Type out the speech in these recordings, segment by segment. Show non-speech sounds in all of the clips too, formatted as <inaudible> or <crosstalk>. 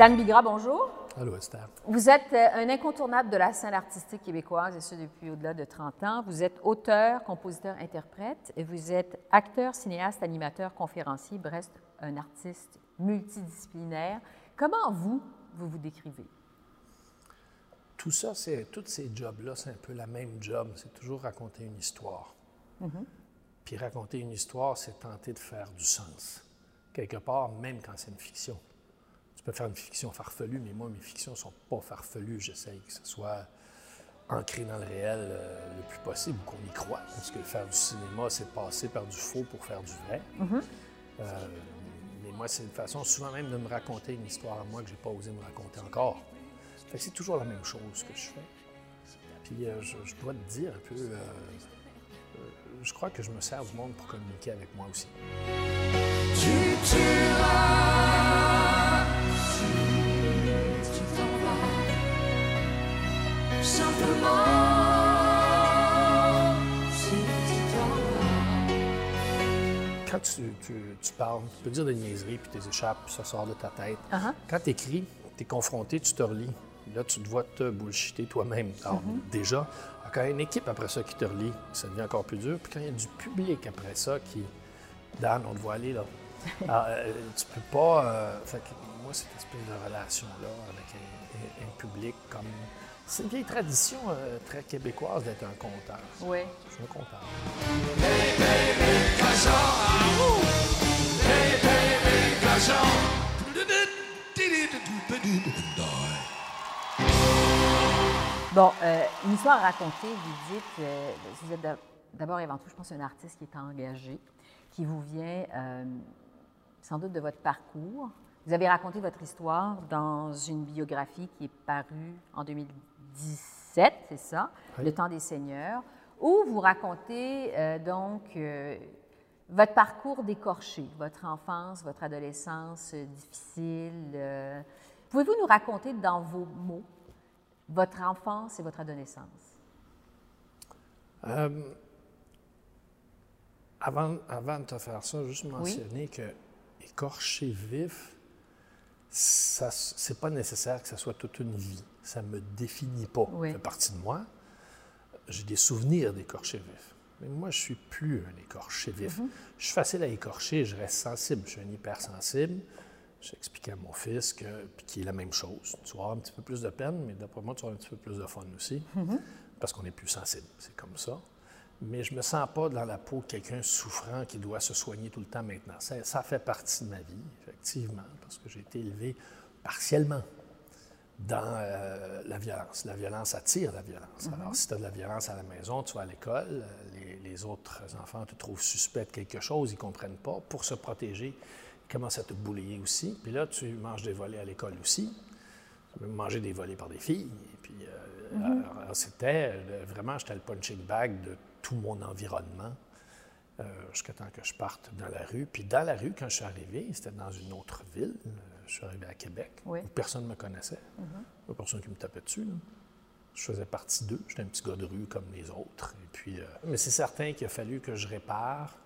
Dan Bigra, bonjour. Allô, Esther. Vous êtes euh, un incontournable de la scène artistique québécoise, et ce depuis au-delà de 30 ans. Vous êtes auteur, compositeur, interprète, et vous êtes acteur, cinéaste, animateur, conférencier, bref, un artiste multidisciplinaire. Comment vous, vous vous décrivez? Tout ça, c'est tous ces jobs-là, c'est un peu la même job. C'est toujours raconter une histoire. Puis raconter une histoire, c'est tenter de faire du sens. Quelque part, même quand c'est une fiction. Tu peux faire une fiction farfelue, mais moi, mes fictions ne sont pas farfelues. J'essaye que ce soit ancré dans le réel euh, le plus possible, qu'on y croit. Parce que faire du cinéma, c'est passer par du faux pour faire du vrai. Euh, mais moi, c'est une façon souvent même de me raconter une histoire à moi que je n'ai pas osé me raconter encore. Fait que c'est toujours la même chose que je fais. Puis euh, je, je dois te dire un peu, euh, euh, je crois que je me sers du monde pour communiquer avec moi aussi. Quand tu, tu- tu parles, tu peux dire des niaiseries, puis tes échappes, puis ça sort de ta tête. Uh-huh. Quand tu écris, tu es confronté, tu te relis. Là, tu te vois te bullshiter toi-même. Alors, déjà, quand il y a une équipe après ça qui te relit, ça devient encore plus dur. Puis quand il y a du public après ça qui. Dan, on te voit aller, là. Alors, <laughs> euh, tu peux pas. euh, fait que moi, cette espèce de relation-là avec un, un- un public comme. C'est une vieille tradition euh, très québécoise d'être un conteur. Oui. Je suis un conteur. Bon, euh, une histoire à raconter, vous dites, euh, vous êtes d'a- d'abord et avant tout, je pense, un artiste qui est engagé, qui vous vient euh, sans doute de votre parcours. Vous avez raconté votre histoire dans une biographie qui est parue en 2017, c'est ça, Oui. Le temps des seigneurs, où vous racontez euh, donc euh, votre parcours d'écorché, votre enfance, votre adolescence euh, difficile. Pouvez-vous nous raconter dans vos mots votre enfance et votre adolescence? Avant, avant de te faire ça, juste mentionner que écorcher vif, ça, c'est pas nécessaire que ça soit toute une vie. Ça me définit pas. Oui. Ça fait partie de moi. J'ai des souvenirs d'écorcher vif. Mais moi, je suis plus un écorché vif. Je suis facile à écorcher, je reste sensible. Je suis un hypersensible. J'expliquais à mon fils que, qui est la même chose. Tu vas avoir un petit peu plus de peine, mais d'après moi, tu vas avoir un petit peu plus de fun aussi. Parce qu'on est plus sensible. C'est comme ça. Mais je me sens pas dans la peau de quelqu'un souffrant qui doit se soigner tout le temps maintenant. Ça, ça fait partie de ma vie, effectivement, parce que j'ai été élevé partiellement dans euh, la violence. La violence attire la violence. Alors, si tu as de la violence à la maison, tu vas à l'école, euh, les, les autres enfants te trouvent suspect de quelque chose, ils ne comprennent pas. Pour se protéger, ils commencent à te boulier aussi. Puis là, tu manges des volets à l'école aussi. Tu peux manger des volets par des filles. Et puis, euh, alors, alors, c'était vraiment, j'étais le punching bag de tout mon environnement euh, jusqu'à temps que je parte dans la rue. Puis dans la rue, quand je suis arrivé, c'était dans une autre ville. Euh, Je suis arrivé à Québec, Oui. où personne ne me connaissait. A personne qui me tapait dessus. là. Je faisais partie d'eux. J'étais un petit gars de rue comme les autres. Et puis, euh, mais c'est certain qu'il a fallu que je répare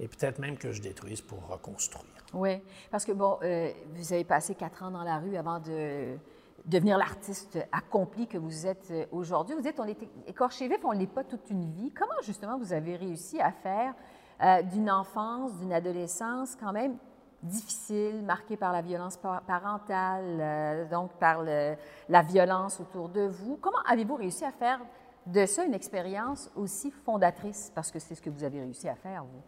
et peut-être même que je détruise pour reconstruire. Oui, parce que, bon, euh, vous avez passé quatre ans dans la rue avant de devenir l'artiste accompli que vous êtes euh, aujourd'hui. Vous dites, on est écorché vif, on ne l'est pas toute une vie. Comment, justement, vous avez réussi à faire euh, d'une enfance, d'une adolescence quand même difficile, marquée par la violence par- parentale, euh, donc par la violence autour de vous? Comment avez-vous réussi à faire de ça une expérience aussi fondatrice? Parce que c'est ce que vous avez réussi à faire, vous.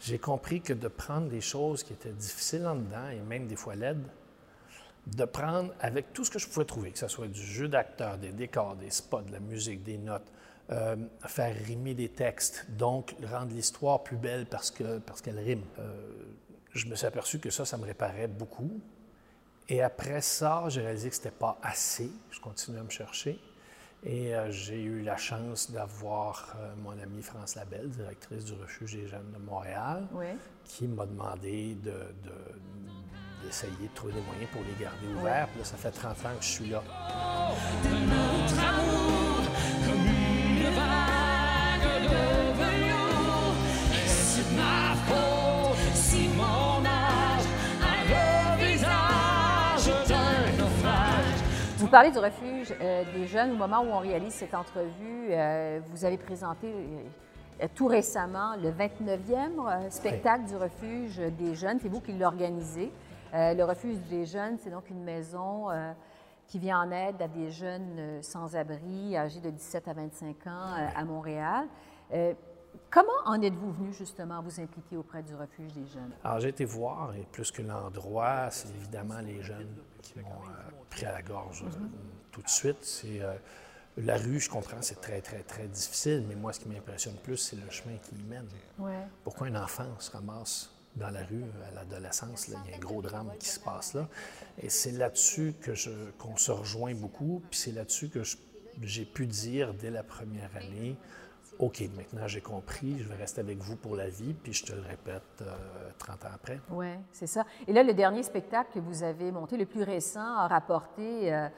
J'ai compris que de prendre des choses qui étaient difficiles en dedans et même des fois laides, de prendre avec tout ce que je pouvais trouver, que ce soit du jeu d'acteur, des décors, des spots, de la musique, des notes, euh, faire rimer des textes, donc rendre l'histoire plus belle parce que parce qu'elle rime. Euh, je me suis aperçu que ça, ça me réparait beaucoup. Et après ça, j'ai réalisé que c'était pas assez. Je continuais à me chercher. Et euh, j'ai eu la chance d'avoir euh, mon amie France Labelle, directrice du Refuge des jeunes de Montréal, Oui. qui m'a demandé de- de- d'essayer de, trouver des moyens pour les garder ouverts. Puis là, ça fait 30 ans que je suis là. Notre amour comme une vague de velours. C'est ma faute si mon âge a le visage d'un Vous parlez du refuge euh, des jeunes. Au moment où on réalise cette entrevue, euh, vous avez présenté euh, tout récemment le 29e euh, spectacle du refuge des jeunes. C'est vous qui l'organisez. Euh, le refuge des jeunes, c'est donc une maison euh, qui vient en aide à des jeunes euh, sans-abri âgés de 17 à 25 ans euh, à Montréal. Comment en êtes-vous venu justement à vous impliquer auprès du refuge des jeunes? Alors, j'ai été voir, et plus que l'endroit, c'est évidemment les jeunes qui m'ont pris à la gorge euh, tout de suite. C'est la rue, je comprends, c'est très, très, très difficile, mais moi, ce qui m'impressionne plus, c'est le chemin qui y mène. Ouais. Pourquoi un enfant se ramasse dans la rue à l'adolescence? Il y a un gros drame qui se passe là. Et c'est là-dessus qu'on se rejoint beaucoup, puis c'est là-dessus que j'ai pu dire dès la première année, OK, maintenant j'ai compris, je vais rester avec vous pour la vie, puis je te le répète euh, 30 ans après. Oui, c'est ça. Et là, le dernier spectacle que vous avez monté, le plus récent, a rapporté euh,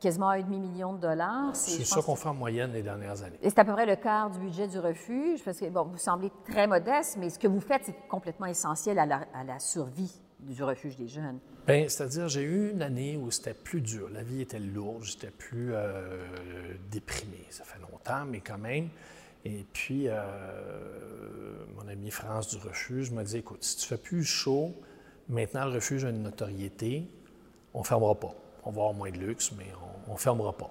quasiment un demi-million de dollars. C'est ça qu'on fait en moyenne les dernières années. Et c'est à peu près le quart du budget du refuge, parce que, bon, vous semblez très modeste, mais ce que vous faites, c'est complètement essentiel à la, à la survie du refuge des jeunes. Bien, c'est-à-dire, j'ai eu une année où c'était plus dur. La vie était lourde, j'étais plus euh, déprimé. Ça fait longtemps, mais quand même. Et puis, euh, mon ami France du refuge m'a dit écoute, si tu fais plus chaud, maintenant le refuge a une notoriété, on ne fermera pas. On va avoir moins de luxe, mais on ne fermera pas.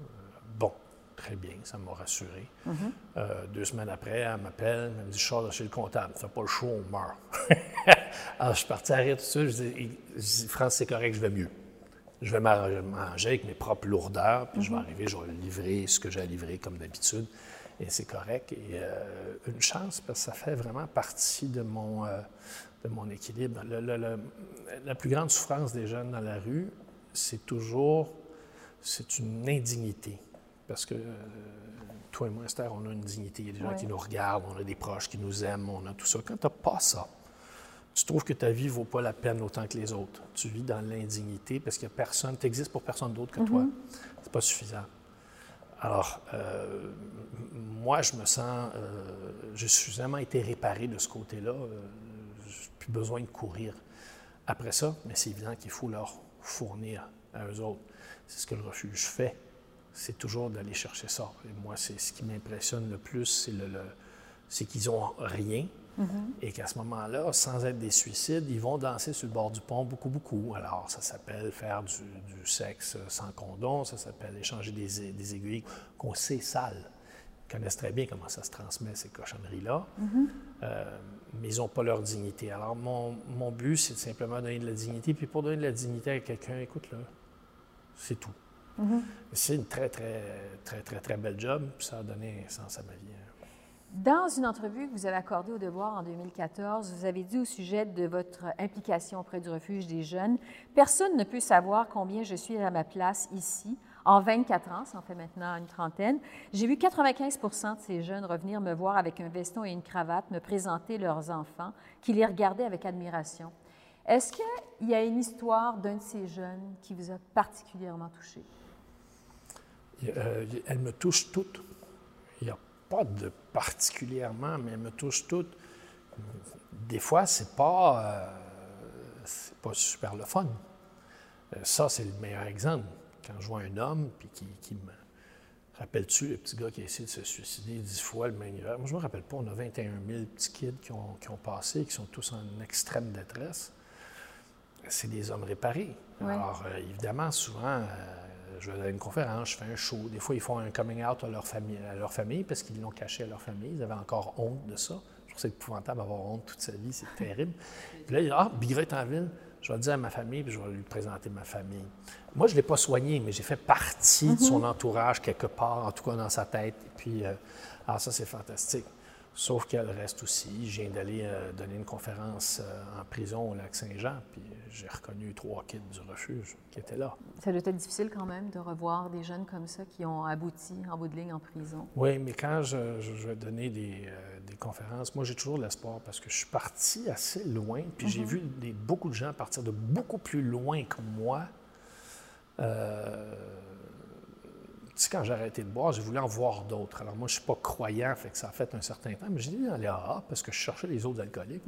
Euh, bon, très bien, ça m'a rassuré. Euh, deux semaines après, elle m'appelle, elle me dit Je sors de chez le comptable, fais pas le show, on meurt. <laughs> Alors, je suis parti à rire tout suite. Je dis, France, c'est correct, je vais mieux. Je vais m'arranger- manger avec mes propres lourdeurs, puis je vais arriver, je vais livrer ce que j'ai à livrer comme d'habitude. Et c'est correct. Et euh, une chance, parce que ça fait vraiment partie de mon, euh, de mon équilibre. Le- le- le- la plus grande souffrance des jeunes dans la rue, c'est toujours, c'est une indignité. Parce que euh, toi et moi, Esther, on a une dignité. Il y a des gens Ouais. qui nous regardent, on a des proches qui nous aiment, on a tout ça. Quand tu n'as pas ça, tu trouves que ta vie ne vaut pas la peine autant que les autres. Tu vis dans l'indignité parce qu'il n'y a personne, tu existes pour personne d'autre que toi. C'est pas suffisant. Alors, euh, moi, je me sens, euh, j'ai suffisamment été réparé de ce côté-là. Euh, j'ai plus besoin de courir après ça, mais c'est évident qu'il faut leur fournir à eux autres. C'est ce que le refuge fait. C'est toujours d'aller chercher ça. Et moi, c'est ce qui m'impressionne le plus, c'est le, le- c'est qu'ils ont rien et qu'à ce moment-là, sans être des suicides, ils vont danser sur le bord du pont beaucoup, beaucoup. Alors, ça s'appelle faire du, du sexe sans condom, ça s'appelle échanger des, des aiguilles qu'on sait sales. Connaissent très bien comment ça se transmet, ces cochonneries-là, Euh, mais ils n'ont pas leur dignité. Alors, mon, mon but, c'est de simplement donner de la dignité. Puis pour donner de la dignité à quelqu'un, écoute-le, c'est tout. C'est une très, très, très, très, très belle job, puis ça a donné un sens à ma vie. hein. Dans une entrevue que vous avez accordée au Devoir en 2014, vous avez dit au sujet de votre implication auprès du refuge des jeunes, Personne ne peut savoir combien je suis à ma place ici. En 24 ans, ça en fait maintenant une trentaine, j'ai vu 95% de ces jeunes revenir me voir avec un veston et une cravate, me présenter leurs enfants, qui les regardaient avec admiration. Est-ce qu'il y a une histoire d'un de ces jeunes qui vous a particulièrement touché? Euh, elles me touchent toutes. Il n'y a pas de particulièrement, mais elles me touchent toutes. Des fois, c'est pas, euh, pas super le fun. Euh, ça, c'est le meilleur exemple. Quand je vois un homme, puis qui, qui me. Rappelles-tu le petit gars qui a essayé de se suicider dix fois le même hiver? Moi, je me rappelle pas. On a 21 000 petits kids qui ont, qui ont passé, qui sont tous en extrême détresse. C'est des hommes réparés. Ouais. Alors, euh, évidemment, souvent, euh, je vais à une conférence, je fais un show. Des fois, ils font un coming out à leur famille, à leur famille parce qu'ils l'ont caché à leur famille. Ils avaient encore honte de ça. Je trouve que c'est épouvantable d'avoir honte toute sa vie, c'est <laughs> terrible. Puis là, il dit Ah, Bigra est en ville, je vais le dire à ma famille, puis je vais lui présenter ma famille. Moi, je ne l'ai pas soigné, mais j'ai fait partie de son entourage quelque part, en tout cas dans sa tête. Et puis, euh, alors ça, c'est fantastique. Sauf qu'elle reste aussi. Je viens d'aller euh, donner une conférence euh, en prison au lac Saint-Jean, puis j'ai reconnu trois kids du refuge qui étaient là. Ça doit être difficile quand même de revoir des jeunes comme ça qui ont abouti en bout de ligne en prison. Oui, mais quand je, je- je vais donner des, euh, des conférences, moi j'ai toujours de l'espoir parce que je suis parti assez loin, puis j'ai vu des, beaucoup de gens partir de beaucoup plus loin que moi. Euh, quand j'ai arrêté de boire, j'ai voulu en voir d'autres. Alors moi, je ne suis pas croyant, fait que ça a fait un certain temps, mais j'ai dit dans les AA parce que je cherchais les autres alcooliques.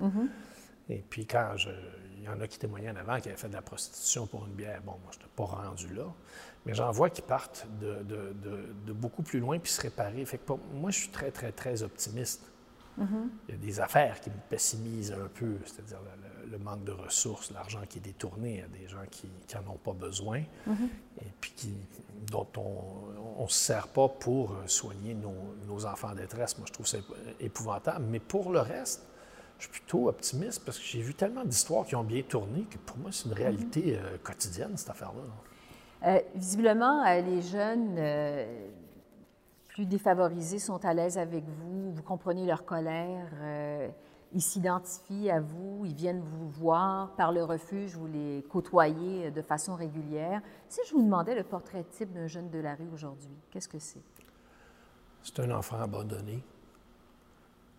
Et puis quand je, il y en a qui témoignaient en avant qui avaient fait de la prostitution pour une bière, bon, moi, je n'étais pas rendu là. Mais j'en vois qui partent de, de- de- de beaucoup plus loin puis se réparer. Fait que pour- moi, je suis très, très, très optimiste. Il y a des affaires qui me pessimisent un peu, c'est-à-dire le, le- manque de ressources, l'argent qui est détourné à des gens qui n'en ont pas besoin et puis qui, dont on ne se sert pas pour soigner nos, nos enfants en détresse. Moi, je trouve ça épouvantable. Mais pour le reste, je suis plutôt optimiste parce que j'ai vu tellement d'histoires qui ont bien tourné que pour moi, c'est une réalité euh, quotidienne, cette affaire-là. Euh, visiblement, euh, les jeunes euh, plus défavorisés sont à l'aise avec vous, vous comprenez leur colère, euh, ils s'identifient à vous, ils viennent vous voir par le refuge, vous les côtoyez euh, de façon régulière. Si je vous demandais le portrait type d'un jeune de la rue aujourd'hui, qu'est-ce que c'est? C'est un enfant abandonné.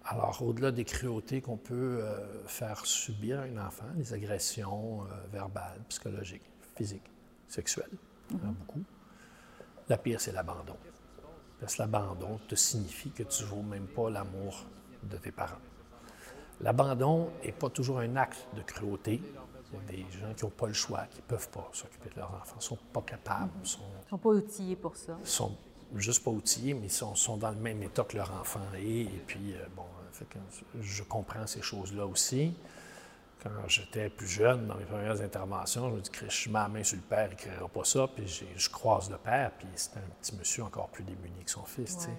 Alors, au-delà des cruautés qu'on peut euh, faire subir à un enfant, les agressions euh, verbales, psychologiques, physiques, sexuelles, il y en a beaucoup, la pire, c'est l'abandon. Parce que l'abandon te signifie que tu ne vaux même pas l'amour de tes parents. L'abandon n'est pas toujours un acte de cruauté. Il y a des gens qui n'ont pas le choix, qui ne peuvent pas s'occuper de leurs enfants, ne sont pas capables, sont Ils ne sont pas outillés pour ça. sont juste pas outillés, mais sont, sont dans le même état que leur enfant est. Et puis, euh, bon, fait que je comprends ces choses-là aussi. Quand j'étais plus jeune, dans mes premières interventions, je me dis que je mets la main sur le père, il ne créera pas ça. Puis je croise le père, puis c'est un petit monsieur encore plus démuni que son fils. Ouais.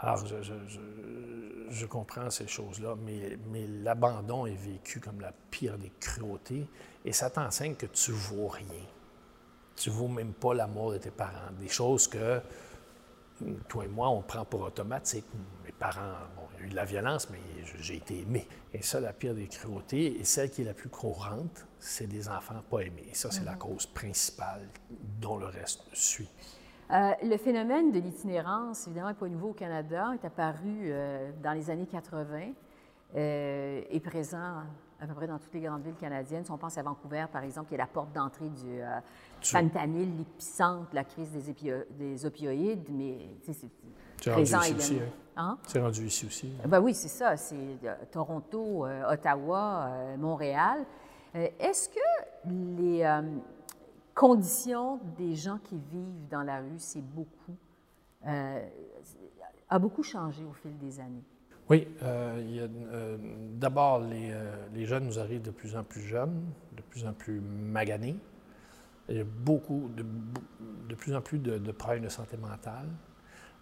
Alors, je, je- je- je comprends ces choses-là, mais, mais l'abandon est vécu comme la pire des cruautés et ça t'enseigne que tu vaux rien. Tu vaux même pas l'amour de tes parents. Des choses que toi et moi, on prend pour automatique. Mes parents, bon, il y a eu de la violence, mais j'ai été aimé. Et ça, la pire des cruautés, et celle qui est la plus courante, c'est des enfants pas aimés. Et ça, c'est la cause principale dont le reste suit. Euh, le phénomène de l'itinérance, évidemment, n'est pas nouveau au Canada, est apparu euh, dans les années 80, euh, est présent à peu près dans toutes les grandes villes canadiennes. Si on pense à Vancouver, par exemple, qui est la porte d'entrée du euh, fentanyl, l'épicentre de la crise des, opioïdes, mais c'est rendu ici aussi, Hein? C'est rendu ici aussi. Ben oui, c'est ça. C'est Toronto, Ottawa, Montréal. Est-ce que les conditions des gens qui vivent dans la rue, c'est beaucoup, euh, a beaucoup changé au fil des années? Oui, euh, euh, d'abord, les, les jeunes nous arrivent de plus en plus jeunes, de plus en plus maganés. Il y a beaucoup, de, plus en plus de, problèmes de santé mentale.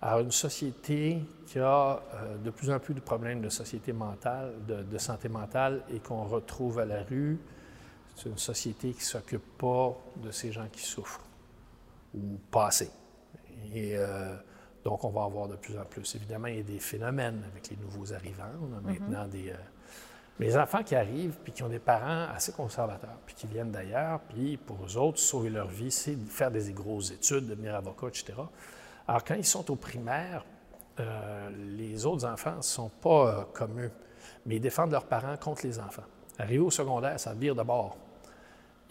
Alors, une société qui a de plus en plus de problèmes de société mentale, de santé mentale et qu'on retrouve à la rue, c'est une société qui ne s'occupe pas de ces gens qui souffrent ou pas assez. Et euh, donc, on va en voir de plus en plus. Évidemment, il y a des phénomènes avec les nouveaux arrivants. On a maintenant des. euh, les enfants qui arrivent puis qui ont des parents assez conservateurs, puis qui viennent d'ailleurs, puis pour eux autres, sauver leur vie, c'est de faire des grosses études, devenir avocat, etc. Alors, quand ils sont au primaire, euh, les autres enfants ne sont pas euh, comme eux, mais ils défendent leurs parents contre les enfants. Arrivé au secondaire, ça vire de bord.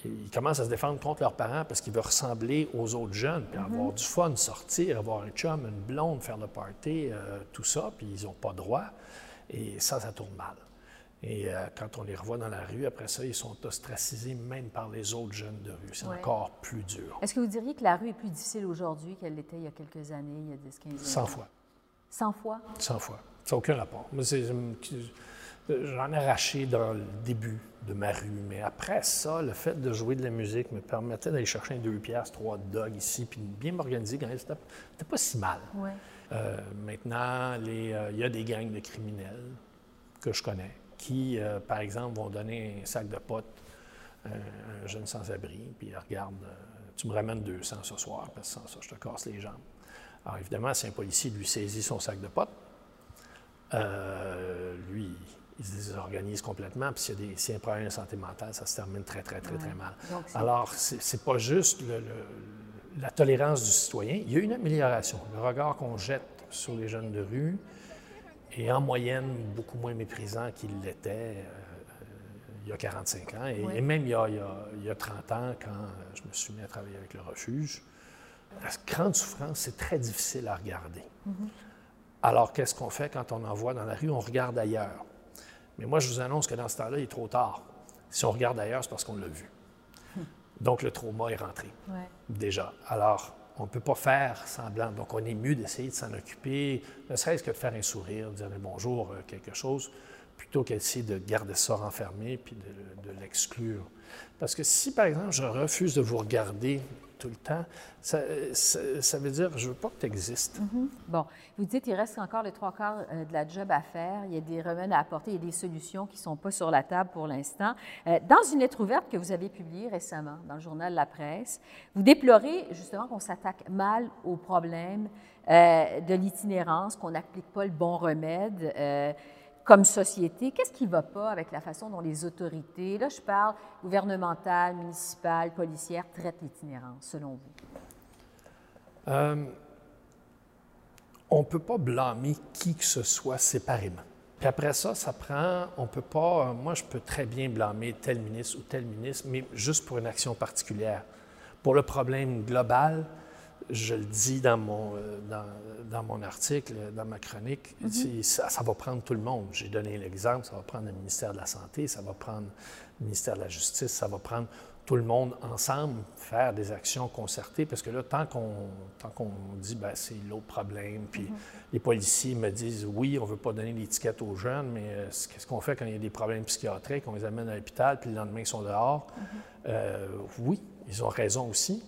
Ils commencent à se défendre contre leurs parents parce qu'ils veulent ressembler aux autres jeunes, puis avoir du fun, sortir, avoir un chum, une blonde, faire le party, euh, tout ça, puis ils n'ont pas droit. Et ça, ça tourne mal. Et euh, quand on les revoit dans la rue, après ça, ils sont ostracisés même par les autres jeunes de rue. C'est Ouais. encore plus dur. Est-ce que vous diriez que la rue est plus difficile aujourd'hui qu'elle l'était il y a quelques années, il y a 10, 15 ans? 100 fois. 100 fois? 100 fois. Ça n'a aucun rapport. Moi, c'est- J'en ai arraché dans le début de ma rue, mais après ça, le fait de jouer de la musique me permettait d'aller chercher un deux piastres, trois dogs ici, puis bien m'organiser quand même. C'était pas si mal. Euh, maintenant, euh, il y a des gangs de criminels que je connais qui, euh, par exemple, vont donner un sac de potes à un, un jeune sans-abri, puis ils regardent, euh, tu me ramènes 200 ce soir, parce que sans ça, je te casse les jambes. Alors, évidemment, si un policier lui saisit son sac de potes, lui, il se désorganise complètement, puis s'il y, a y un problème de santé mentale, ça se termine très, très, très, très mal. Donc, Alors, c'est pas juste le- le- la tolérance du citoyen, il y a une amélioration. Le regard qu'on jette sur les jeunes de rue est en moyenne beaucoup moins méprisant qu'il l'était euh, il y a 45 ans, et, même il y, a, il y a- il y a 30 ans, quand euh, je me suis mis à travailler avec le refuge. La grande souffrance, c'est très difficile à regarder. Alors, qu'est-ce qu'on fait quand on en voit dans la rue? On regarde ailleurs. Mais moi, je vous annonce que dans ce temps-là, il est trop tard. Si on regarde ailleurs, c'est parce qu'on l'a vu. Donc, le trauma est rentré, Ouais. déjà. Alors, on ne peut pas faire semblant. Donc, on est mieux d'essayer de s'en occuper, ne serait-ce que de faire un sourire, de dire un bonjour, euh, quelque chose, plutôt qu'essayer de garder ça renfermé puis de, de l'exclure. Parce que si, par exemple, je refuse de vous regarder le temps, ça, veut dire je veux pas que tu existes. Bon, vous dites qu'il reste encore les trois quarts euh, de la job à faire. Il y a des remèdes à apporter, il y a des solutions qui sont pas sur la table pour l'instant. Euh, dans une lettre ouverte que vous avez publiée récemment dans le journal La Presse, vous déplorez justement qu'on s'attaque mal aux problèmes euh, de l'itinérance, qu'on n'applique pas le bon remède. Comme société, qu'est-ce qui ne va pas avec la façon dont les autorités, là je parle gouvernementales, municipales, policières, traitent l'itinérance, selon vous? Euh, on ne peut pas blâmer qui que ce soit séparément. Puis après ça, ça prend, on peut pas, moi je peux très bien blâmer tel ministre ou tel ministre, mais juste pour une action particulière. Pour le problème global, je le dis dans mon, euh, dans, dans mon article, dans ma chronique, c'est- ça, ça va prendre tout le monde. J'ai donné l'exemple, ça va prendre le ministère de la Santé, ça va prendre le ministère de la Justice, ça va prendre tout le monde ensemble, faire des actions concertées, parce que là, tant qu'on tant qu'on dit, ben, c'est l'autre problème, puis les policiers me disent, oui, on ne veut pas donner l'étiquette aux jeunes, mais euh, qu'est-ce qu'on fait quand il y a des problèmes psychiatriques, on les amène à l'hôpital, puis le lendemain, ils sont dehors? Euh, oui, ils ont raison aussi.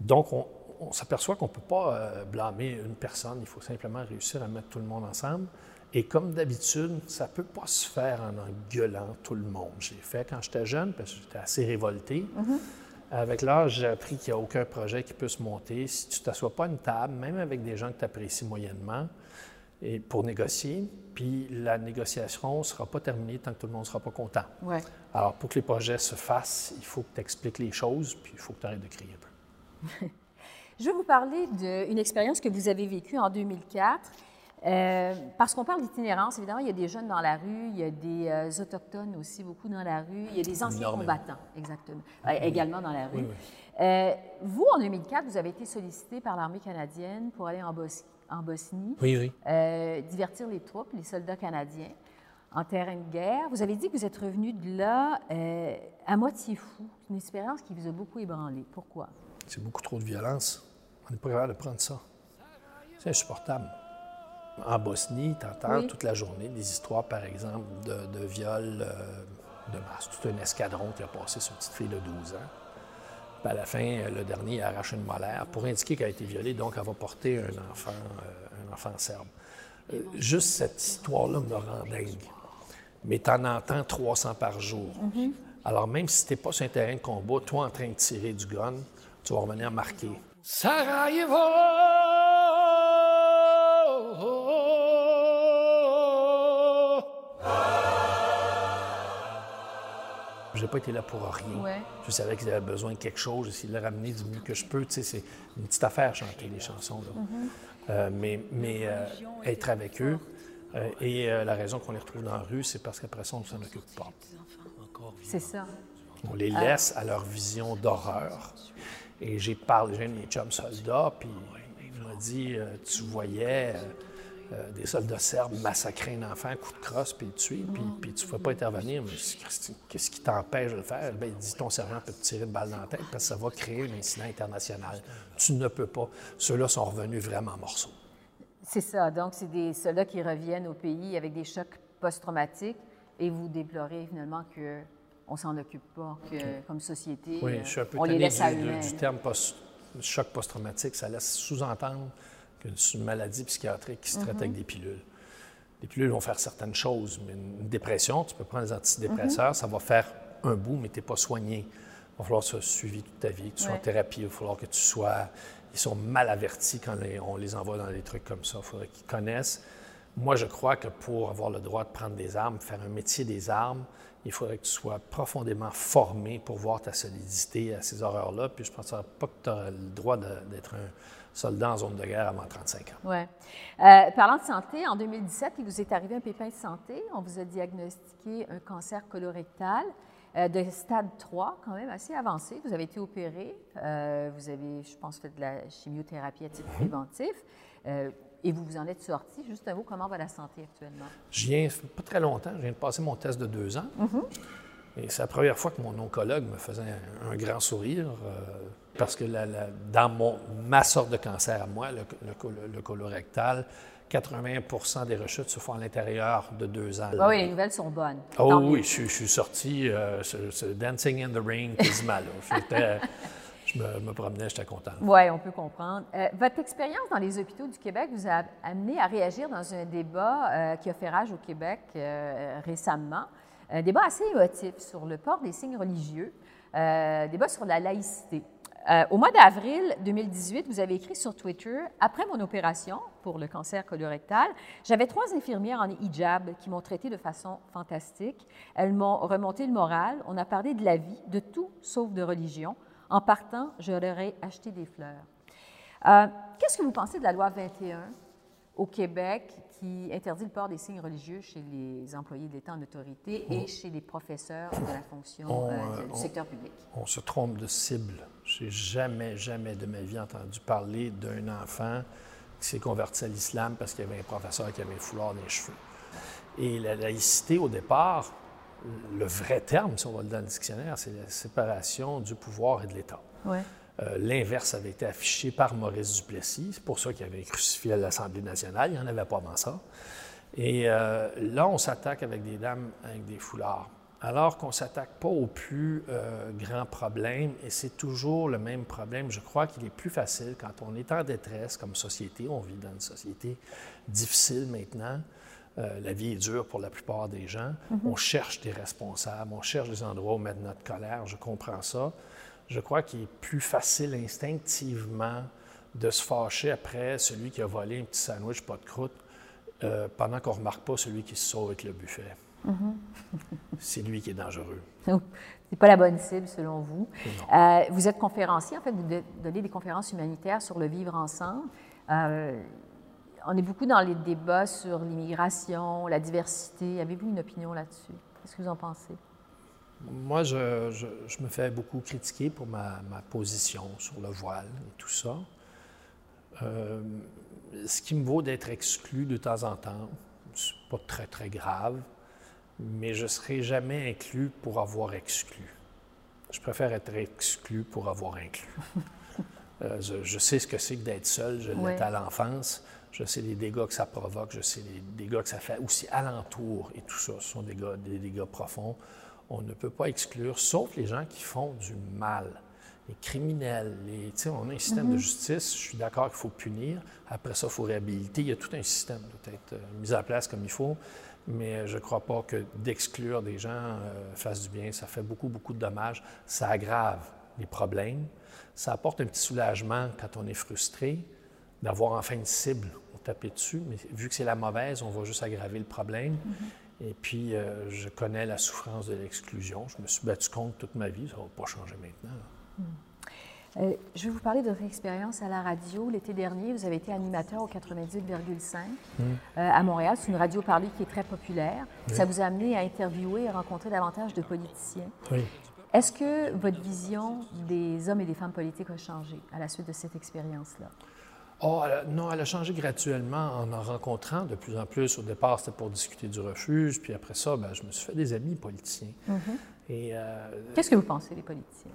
Donc, on, on s'aperçoit qu'on ne peut pas euh, blâmer une personne, il faut simplement réussir à mettre tout le monde ensemble. Et comme d'habitude, ça ne peut pas se faire en engueulant tout le monde. J'ai fait quand j'étais jeune, parce que j'étais assez révolté. Avec l'âge, j'ai appris qu'il n'y a aucun projet qui peut se monter. Si tu ne t'assois pas à une table, même avec des gens que tu apprécies moyennement, et pour négocier, puis la négociation ne sera pas terminée tant que tout le monde ne sera pas content. Ouais. Alors, pour que les projets se fassent, il faut que tu expliques les choses, puis il faut que tu arrêtes de crier un peu. <laughs> Je vais vous parler d'une expérience que vous avez vécue en 2004. Euh, parce qu'on parle d'itinérance, évidemment, il y a des jeunes dans la rue, il y a des euh, autochtones aussi beaucoup dans la rue, il y a des anciens Énormément. combattants, exactement, euh, également dans la rue. Oui, oui. Vous, en 2004, vous avez été sollicité par l'armée canadienne pour aller en, Bos- en Bosnie, Oui, divertir les troupes, les soldats canadiens, en terrain de guerre. Vous avez dit que vous êtes revenu de là à moitié fou. Une expérience qui vous a beaucoup ébranlé. Pourquoi? C'est beaucoup trop de violence. On n'est pas capable de prendre ça. C'est insupportable. En Bosnie, tu entends Oui. toute la journée des histoires, par exemple, de, de viol euh, de masse. Tout un escadron qui a passé sur une petite fille de 12 ans. Puis à la fin, euh, le dernier arrache une molaire pour indiquer qu'elle a été violée, donc elle va porter un enfant, euh, un enfant serbe. Euh, juste cette histoire-là me rend dingue. Mais tu en entends 300 par jour. Alors même si tu n'es pas sur un terrain de combat, toi en train de tirer du gun, tu vas revenir marqué. Sarajevo. J'ai pas été là pour rien. Ouais. Je savais qu'ils avaient besoin de quelque chose. J'ai essayé de le ramener du mieux que je peux. Tu sais, c'est une petite affaire, chanter les chansons. là. Euh, mais mais euh, être avec eux. euh, et euh, la raison qu'on les retrouve dans la rue, c'est parce qu'après ça, on ne s'en occupe pas. C'est ça. On les laisse à leur vision d'horreur. Et j'ai parlé, j'ai un de mes chums soldats, puis il m'a dit euh, Tu voyais euh, euh, des soldats serbes massacrer un enfant, coup de crosse, puis le tuer, puis, puis tu ne pouvais pas intervenir. Mais qu'est-ce qui t'empêche de le faire? Ben, Il dit Ton sergent peut te tirer une balle dans la tête parce que ça va créer un incident international. Tu ne peux pas. Ceux-là sont revenus vraiment en morceaux. C'est ça. Donc, c'est des soldats qui reviennent au pays avec des chocs post-traumatiques et vous déplorez finalement que on s'en occupe pas, que comme société, Oui, euh, je suis un peu on les laisse à du, du terme post- choc post-traumatique. Ça laisse sous-entendre que c'est une maladie psychiatrique qui se traite avec des pilules. Les pilules vont faire certaines choses, mais une dépression, tu peux prendre des antidépresseurs, Mm-hmm. ça va faire un bout, mais tu n'es pas soigné. Il va falloir que tu sois suivi toute ta vie, que tu sois en thérapie, il va falloir que tu sois... Ils sont mal avertis quand les- on les envoie dans des trucs comme ça. Il faudrait qu'ils connaissent. Moi, je crois que pour avoir le droit de prendre des armes, faire un métier des armes, il faudrait que tu sois profondément formé pour voir ta solidité à ces horreurs-là. Puis je ne pense pas que tu auras le droit d'être un soldat en zone de guerre avant 35 ans. Ouais. Euh, parlant de santé, en 2017, il vous est arrivé un pépin de santé. On vous a diagnostiqué un cancer colorectal euh, de stade 3, quand même assez avancé. Vous avez été opéré. euh, vous avez, je pense, fait de la chimiothérapie à titre préventif. Euh, et vous vous en êtes sorti. Juste un mot, comment va la santé actuellement? Je viens, pas très longtemps, je viens de passer mon test de deux ans. Et c'est la première fois que mon oncologue me faisait un, un grand sourire, euh, parce que la- la- dans mon, ma sorte de cancer à moi, le, le col- le colorectal, 80% des rechutes se font à l'intérieur de deux ans. Ah oui, les nouvelles sont bonnes. Oh Tant oui, je, suis- je suis sorti, euh, ce- ce Dancing in the Rain quasiment. J'étais- je me, me promenais, j'étais content. Oui, on peut comprendre. Euh, votre expérience dans les hôpitaux du Québec vous a amené à réagir dans un débat euh, qui a fait rage au Québec euh, récemment. Un débat assez émotif sur le port des signes religieux, débat sur la laïcité. Au mois d'avril 2018, vous avez écrit sur Twitter Après mon opération pour le cancer colorectal, j'avais trois infirmières en hijab qui m'ont traité de façon fantastique. Elles m'ont remonté le moral. On a parlé de la vie, de tout sauf de religion. En partant, je leur ai acheté des fleurs. Euh, Qu'est-ce que vous pensez de la loi 21 au Québec qui interdit le port des signes religieux chez les employés de l'État en autorité et chez les professeurs de la fonction On, euh, euh, du on- secteur public? On se trompe de cible. J'ai jamais, jamais de ma vie entendu parler d'un enfant qui s'est converti à l'islam parce qu'il y avait un professeur qui avait un foulard dans les cheveux. Et la laïcité, au départ, le vrai terme, si on va le dans le dictionnaire, c'est la séparation du pouvoir et de l'État. Ouais. Euh, L'inverse avait été affiché par Maurice Duplessis. C'est pour ça qu'il avait crucifié à l'Assemblée nationale. Il n'y en avait pas avant ça. Et euh, là, on s'attaque avec des dames avec des foulards. Alors qu'on ne s'attaque pas au plus euh, grand problème, et c'est toujours le même problème. Je crois qu'il est plus facile quand on est en détresse comme société. On vit dans une société difficile maintenant. Euh, la vie est dure pour la plupart des gens. On cherche des responsables, on cherche des endroits où mettre notre colère. Je comprends ça. Je crois qu'il est plus facile instinctivement de se fâcher après celui qui a volé un petit sandwich pas de croûte euh, pendant qu'on ne remarque pas celui qui se sauve avec le buffet. <laughs> C'est lui qui est dangereux. C'est pas la bonne cible selon vous. Euh, vous êtes conférencier, en fait, vous de- donnez des conférences humanitaires sur le vivre ensemble. On est beaucoup dans les débats sur l'immigration, la diversité. Avez-vous une opinion là-dessus? Qu'est-ce que vous en pensez? Moi, je, je- je me fais beaucoup critiquer pour ma, ma position sur le voile et tout ça. Euh, ce qui me vaut d'être exclu de temps en temps, c'est pas très, très grave, mais je ne serai jamais inclus pour avoir exclu. Je préfère être exclu pour avoir inclus. <laughs> Euh, je, je sais ce que c'est que d'être seul, je Ouais. l'étais à l'enfance. Je sais les dégâts que ça provoque, je sais les dégâts que ça fait aussi alentour et tout ça. Ce sont des dégâts, des dégâts profonds. On ne peut pas exclure, sauf les gens qui font du mal, les criminels. Les, on a un système de justice, je suis d'accord qu'il faut punir. Après ça, il faut réhabiliter. Il y a tout un système qui doit être euh, mis en place comme il faut. Mais je ne crois pas que d'exclure des gens euh, fasse du bien. Ça fait beaucoup, beaucoup de dommages. Ça aggrave les problèmes. Ça apporte un petit soulagement quand on est frustré d'avoir enfin une cible. Tapait dessus, mais vu que c'est la mauvaise, on va juste aggraver le problème. Et puis, euh, je connais la souffrance de l'exclusion. Je me suis battu contre toute ma vie. Ça ne va pas changer maintenant. là. Euh, je vais vous parler de votre expérience à la radio. L'été dernier, vous avez été animateur au 98,5 euh, à Montréal. C'est une radio parlée qui est très populaire. Ça vous a amené à interviewer et rencontrer davantage de politiciens. Oui. Est-ce que votre vision des hommes et des femmes politiques a changé à la suite de cette expérience-là? Oh, elle a- non, elle a changé graduellement en en rencontrant de plus en plus. Au départ, c'était pour discuter du refuge. Puis après ça, ben, je me suis fait des amis politiciens. Et euh, Qu'est-ce que vous pensez des politiciens?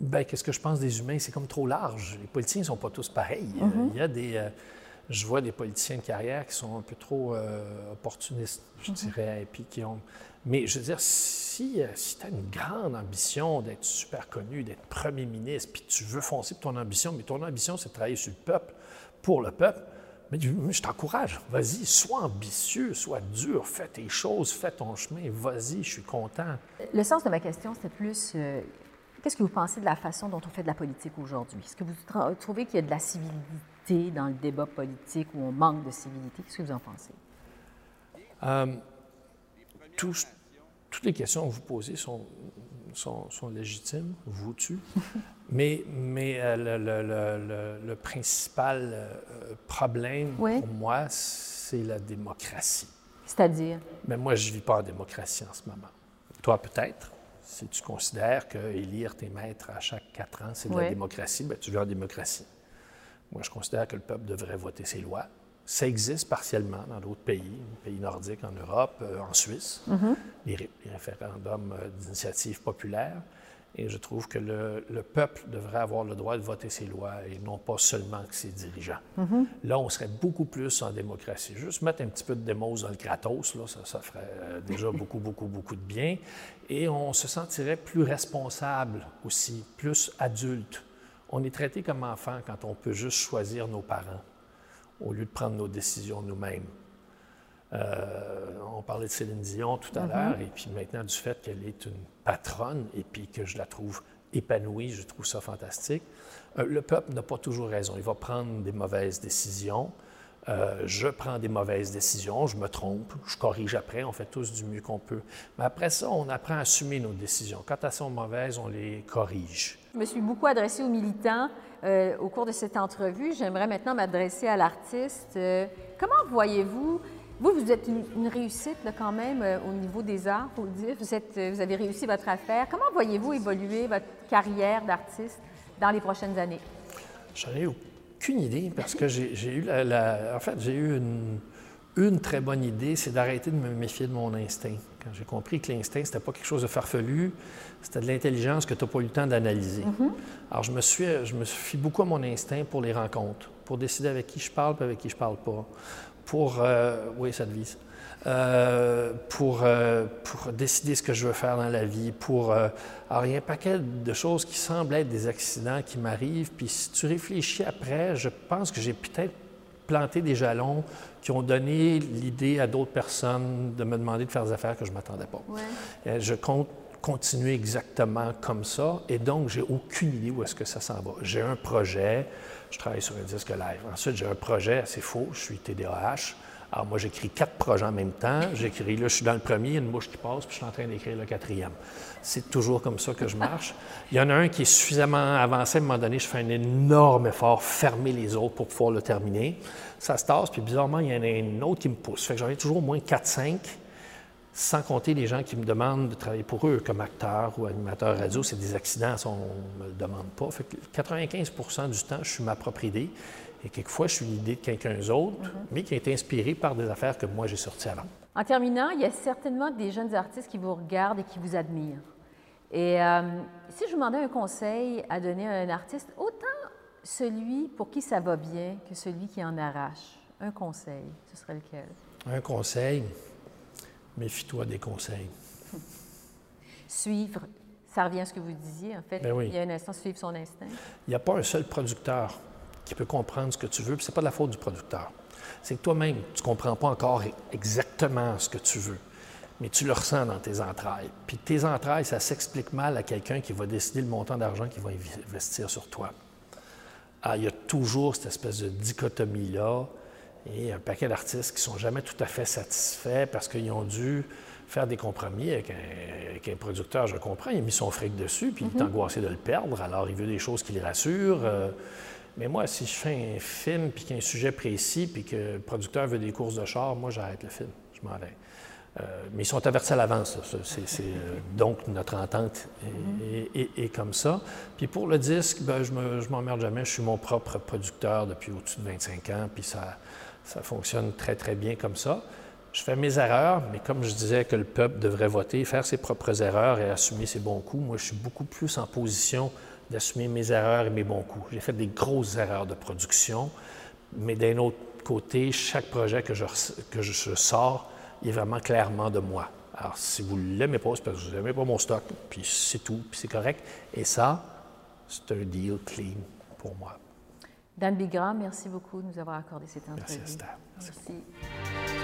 Ben, qu'est-ce que je pense des humains? C'est comme trop large. Les politiciens ne sont pas tous pareils. Euh, Il y a des. euh, je vois des politiciens de carrière qui sont un peu trop euh, opportunistes, je dirais, et puis qui ont. Mais je veux dire, si, euh, si tu as une grande ambition d'être super connu, d'être premier ministre, puis tu veux foncer pour ton ambition, mais ton ambition, c'est de travailler sur le peuple, pour le peuple, mais je t'encourage. Vas-y, sois ambitieux, sois dur, fais tes choses, fais ton chemin, vas-y, je suis content. Le sens de ma question, c'était plus euh, qu'est-ce que vous pensez de la façon dont on fait de la politique aujourd'hui? Est-ce que vous trouvez qu'il y a de la civilité dans le débat politique ou on manque de civilité? Qu'est-ce que vous en pensez? Euh, tous- toutes les questions que vous posez sont, sont, sont légitimes, vous tu. <laughs> mais mais euh, le, le- le- le- le principal euh, problème Oui. pour moi, c'est la démocratie. C'est-à-dire? Mais moi, je ne vis pas en démocratie en ce moment. Toi, peut-être. Si tu considères que élire tes maîtres à chaque quatre ans, c'est de Oui. la démocratie, ben, tu vis en démocratie. Moi, je considère que le peuple devrait voter ses lois. Ça existe partiellement dans d'autres pays, pays nordiques en Europe, euh, en Suisse, les, ré- les référendums euh, d'initiative populaire. Et je trouve que le, le peuple devrait avoir le droit de voter ses lois et non pas seulement que ses dirigeants. Là, on serait beaucoup plus en démocratie. Juste mettre un petit peu de démos dans le Kratos, là, ça, ça ferait euh, déjà <laughs> beaucoup, beaucoup, beaucoup de bien. Et on se sentirait plus responsable aussi, plus adulte. On est traité comme enfant quand on peut juste choisir nos parents au lieu de prendre nos décisions nous-mêmes. Euh, on parlait de Céline Dion tout à l'heure, et puis maintenant du fait qu'elle est une patronne et puis que je la trouve épanouie, je trouve ça fantastique. Euh, le peuple n'a pas toujours raison. Il va prendre des mauvaises décisions. Euh, je prends des mauvaises décisions, je me trompe, je corrige après, on fait tous du mieux qu'on peut. Mais après ça, on apprend à assumer nos décisions. Quand elles sont mauvaises, on les corrige. Je me suis beaucoup adressée aux militants euh, au cours de cette entrevue. J'aimerais maintenant m'adresser à l'artiste. Euh, comment voyez-vous, vous, vous êtes une, réussite là, quand même euh, au niveau des arts, faut le dire. Vous, êtes, vous avez réussi votre affaire. Comment voyez-vous évoluer votre carrière d'artiste dans les prochaines années? J'en ai aucune idée parce que j'ai eu la, la- En fait, j'ai eu une, une très bonne idée, c'est d'arrêter de me méfier de mon instinct. Quand j'ai compris que l'instinct, c'était pas quelque chose de farfelu, c'était de l'intelligence que tu n'as pas eu le temps d'analyser. Alors, je me, suis, je me fie beaucoup à mon instinct pour les rencontres, pour décider avec qui je parle et avec qui je parle pas. Pour. euh, oui, ça te vise. Euh, pour, euh, pour décider ce que je veux faire dans la vie, pour... euh, alors, il y a un paquet de choses qui semblent être des accidents qui m'arrivent, puis si tu réfléchis après, je pense que j'ai peut-être planté des jalons qui ont donné l'idée à d'autres personnes de me demander de faire des affaires que je ne m'attendais pas. Je compte continuer exactement comme ça, et donc j'ai aucune idée où est-ce que ça s'en va. J'ai un projet, je travaille sur un disque live. Ensuite, j'ai un projet assez faux, je suis TDAH. Alors moi, j'écris quatre projets en même temps. J'écris, là, je suis dans le premier, il y a une mouche qui passe, puis je suis en train d'écrire le quatrième. C'est toujours comme ça que je marche. Il y en a un qui est suffisamment avancé, à un moment donné, je fais un énorme effort, fermer les autres pour pouvoir le terminer. Ça se tasse, puis bizarrement, il y en a un autre qui me pousse. Fait que j'en ai toujours au moins 4-5 sans compter les gens qui me demandent de travailler pour eux comme acteur ou animateur radio, c'est des accidents, ça, on ne me le demande pas. Fait que 95% du temps, je suis ma propre idée. Et quelquefois, je suis l'idée de quelqu'un d'autre, mais qui est inspiré par des affaires que moi j'ai sorties avant. En terminant, il y a certainement des jeunes artistes qui vous regardent et qui vous admirent. Et euh, si je vous demandais un conseil à donner à un artiste, autant celui pour qui ça va bien que celui qui en arrache, un conseil, ce serait lequel? Un conseil, méfie-toi des conseils. <laughs> Suivre, ça revient à ce que vous disiez, en fait. Ben oui. Il y a un instant, suivre son instinct. Il n'y a pas un seul producteur qui peut comprendre ce que tu veux, puis ce n'est pas de la faute du producteur. C'est que toi-même, tu ne comprends pas encore exactement ce que tu veux, mais tu le ressens dans tes entrailles. Puis tes entrailles, ça s'explique mal à quelqu'un qui va décider le montant d'argent qu'il va investir sur toi. Ah, il y a toujours cette espèce de dichotomie-là et un paquet d'artistes qui ne sont jamais tout à fait satisfaits parce qu'ils ont dû faire des compromis avec un, avec un producteur, je comprends, il a mis son fric dessus, puis il est angoissé de le perdre, alors il veut des choses qui les rassurent. euh, mais moi, si je fais un film, puis qu'il y a un sujet précis, puis que le producteur veut des courses de char, moi, j'arrête le film, je m'en vais. Euh, mais ils sont avertis à l'avance. euh, donc, notre entente est comme ça. Puis pour le disque, ben, je ne m'emmerde jamais. Je suis mon propre producteur depuis au-dessus de 25 ans, puis ça, ça fonctionne très, très bien comme ça. Je fais mes erreurs, mais comme je disais que le peuple devrait voter, faire ses propres erreurs et assumer ses bons coups, moi, je suis beaucoup plus en position d'assumer mes erreurs et mes bons coups. J'ai fait des grosses erreurs de production, mais d'un autre côté, chaque projet que je, que je sors, il est vraiment clairement de moi. Alors, si vous ne l'aimez pas, c'est parce que vous n'aimez pas mon stock, puis c'est tout, puis c'est correct. Et ça, c'est un deal clean pour moi. Dan Bigram, merci beaucoup de nous avoir accordé cette entrevue. Merci, Esther. Merci Merci.